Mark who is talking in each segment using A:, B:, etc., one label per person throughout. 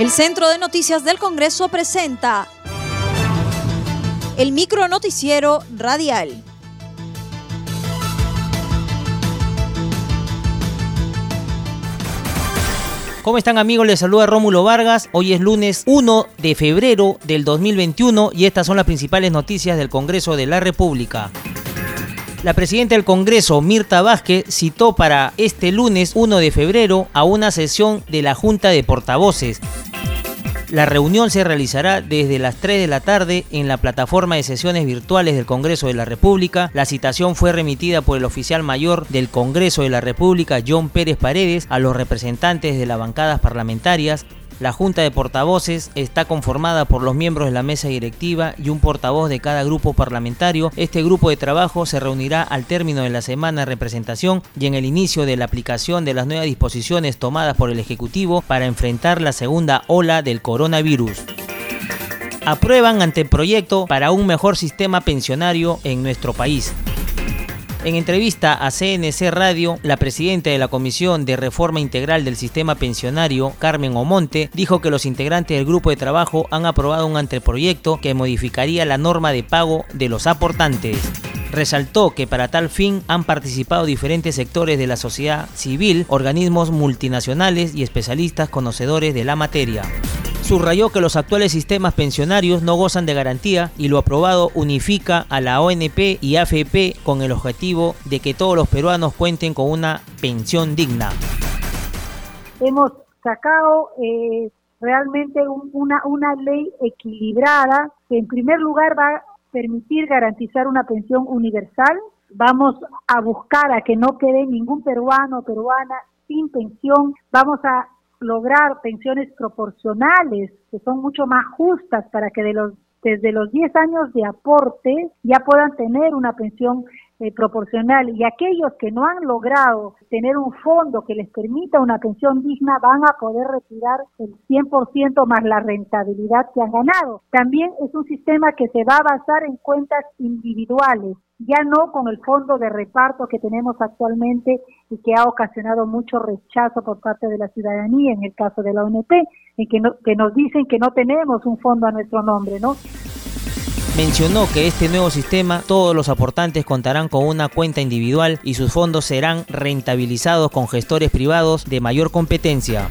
A: El Centro de Noticias del Congreso presenta el micro noticiero radial.
B: ¿Cómo están amigos? Les saluda Rómulo Vargas. Hoy es lunes 1 de febrero del 2021 y estas son las principales noticias del Congreso de la República. La presidenta del Congreso, Mirta Vázquez, citó para este lunes 1 de febrero a una sesión de la Junta de Portavoces la reunión se realizará desde las 3 de la tarde en la plataforma de sesiones virtuales del Congreso de la República. La citación fue remitida por el oficial mayor del Congreso de la República, John Pérez Paredes, a los representantes de las bancadas parlamentarias, la Junta de Portavoces está conformada por los miembros de la mesa directiva y un portavoz de cada grupo parlamentario. Este grupo de trabajo se reunirá al término de la semana de representación y en el inicio de la aplicación de las nuevas disposiciones tomadas por el Ejecutivo para enfrentar la segunda ola del coronavirus aprueban anteproyecto para un mejor sistema pensionario en nuestro país. En entrevista a CNC Radio, la presidenta de la Comisión de Reforma Integral del Sistema Pensionario, Carmen Omonte, dijo que los integrantes del grupo de trabajo han aprobado un anteproyecto que modificaría la norma de pago de los aportantes. Resaltó que para tal fin han participado diferentes sectores de la sociedad civil, organismos multinacionales y especialistas conocedores de la materia subrayó que los actuales sistemas pensionarios no gozan de garantía y lo aprobado unifica a la ONP y AFP con el objetivo de que todos los peruanos cuenten con una pensión digna.
C: Hemos sacado eh, realmente una, una ley equilibrada que en primer lugar va a permitir garantizar una pensión universal. Vamos a buscar a que no quede ningún peruano o peruana sin pensión. Vamos a lograr pensiones proporcionales que son mucho más justas para que de los desde los 10 años de aporte ya puedan tener una pensión eh, proporcional y aquellos que no han logrado tener un fondo que les permita una pensión digna van a poder retirar el 100% más la rentabilidad que han ganado. También es un sistema que se va a basar en cuentas individuales ya no con el fondo de reparto que tenemos actualmente y que ha ocasionado mucho rechazo por parte de la ciudadanía en el caso de la ONP, en que, que nos dicen que no tenemos un fondo a nuestro nombre, ¿no?
B: Mencionó que este nuevo sistema todos los aportantes contarán con una cuenta individual y sus fondos serán rentabilizados con gestores privados de mayor competencia.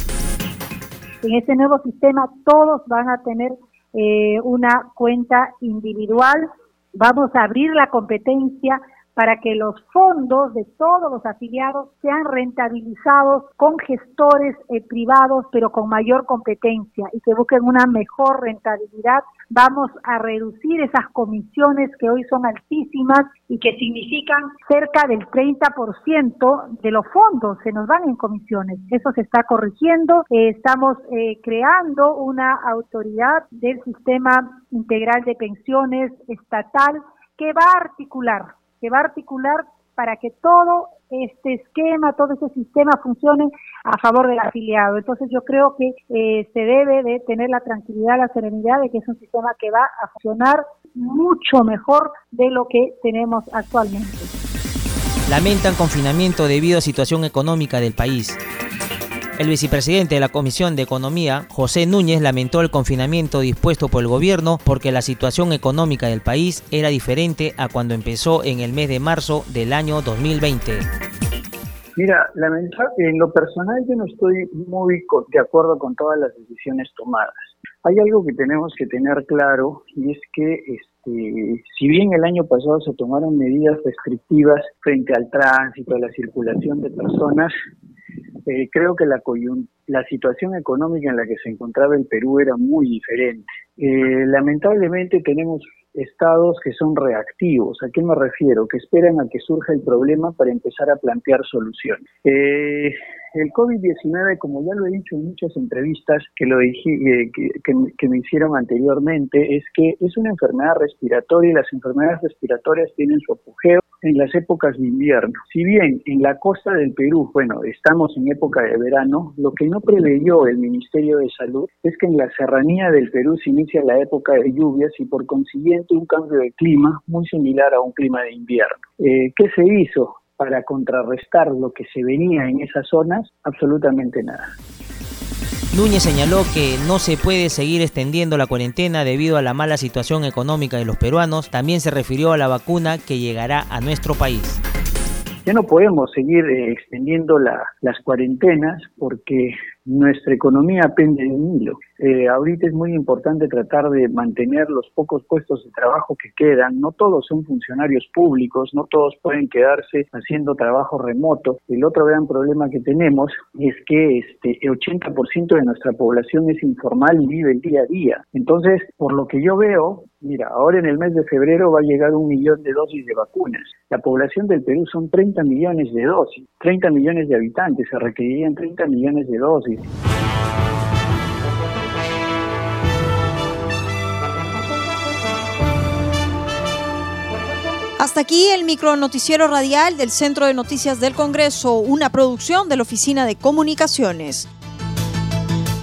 C: En este nuevo sistema todos van a tener eh, una cuenta individual Vamos a abrir la competencia para que los fondos de todos los afiliados sean rentabilizados con gestores eh, privados, pero con mayor competencia y que busquen una mejor rentabilidad. Vamos a reducir esas comisiones que hoy son altísimas y que significan cerca del 30% de los fondos se nos van en comisiones. Eso se está corrigiendo. Eh, estamos eh, creando una autoridad del sistema integral de pensiones estatal que va a articular que va a articular para que todo este esquema, todo este sistema funcione a favor del afiliado. Entonces yo creo que eh, se debe de tener la tranquilidad, la serenidad de que es un sistema que va a funcionar mucho mejor de lo que tenemos actualmente.
B: Lamentan confinamiento debido a situación económica del país. El vicepresidente de la Comisión de Economía, José Núñez, lamentó el confinamiento dispuesto por el gobierno porque la situación económica del país era diferente a cuando empezó en el mes de marzo del año 2020.
D: Mira, en lo personal yo no estoy muy de acuerdo con todas las decisiones tomadas. Hay algo que tenemos que tener claro y es que este, si bien el año pasado se tomaron medidas restrictivas frente al tránsito, a la circulación de personas, eh, creo que la, la situación económica en la que se encontraba el Perú era muy diferente. Eh, lamentablemente tenemos estados que son reactivos. ¿A qué me refiero? Que esperan a que surja el problema para empezar a plantear soluciones. Eh, el COVID-19, como ya lo he dicho en muchas entrevistas que, lo dije, que, me hicieron anteriormente, es que es una enfermedad respiratoria y las enfermedades respiratorias tienen su apogeo en las épocas de invierno. Si bien en la costa del Perú, bueno, estamos en época de verano, lo que no preveyó el Ministerio de Salud es que en la serranía del Perú se inicia la época de lluvias y por consiguiente un cambio de clima muy similar a un clima de invierno. Eh, ¿Qué se hizo para contrarrestar lo que se venía en esas zonas? Absolutamente nada.
B: Núñez señaló que no se puede seguir extendiendo la cuarentena debido a la mala situación económica de los peruanos. También se refirió a la vacuna que llegará a nuestro país.
D: Ya no podemos seguir eh, extendiendo las cuarentenas porque nuestra economía pende de un hilo. Eh, ahorita es muy importante tratar de mantener los pocos puestos de trabajo que quedan. No todos son funcionarios públicos, no todos pueden quedarse haciendo trabajo remoto. El otro gran problema que tenemos es que este, el 80% de nuestra población es informal y vive el día a día. Entonces, por lo que yo veo, Mira, ahora en el mes de febrero va a llegar un millón de dosis de vacunas. La población del Perú son 30 millones de dosis, 30 millones de habitantes, se requerirían 30 millones de dosis.
A: Hasta aquí el micro noticiero radial del Centro de Noticias del Congreso, una producción de la Oficina de Comunicaciones.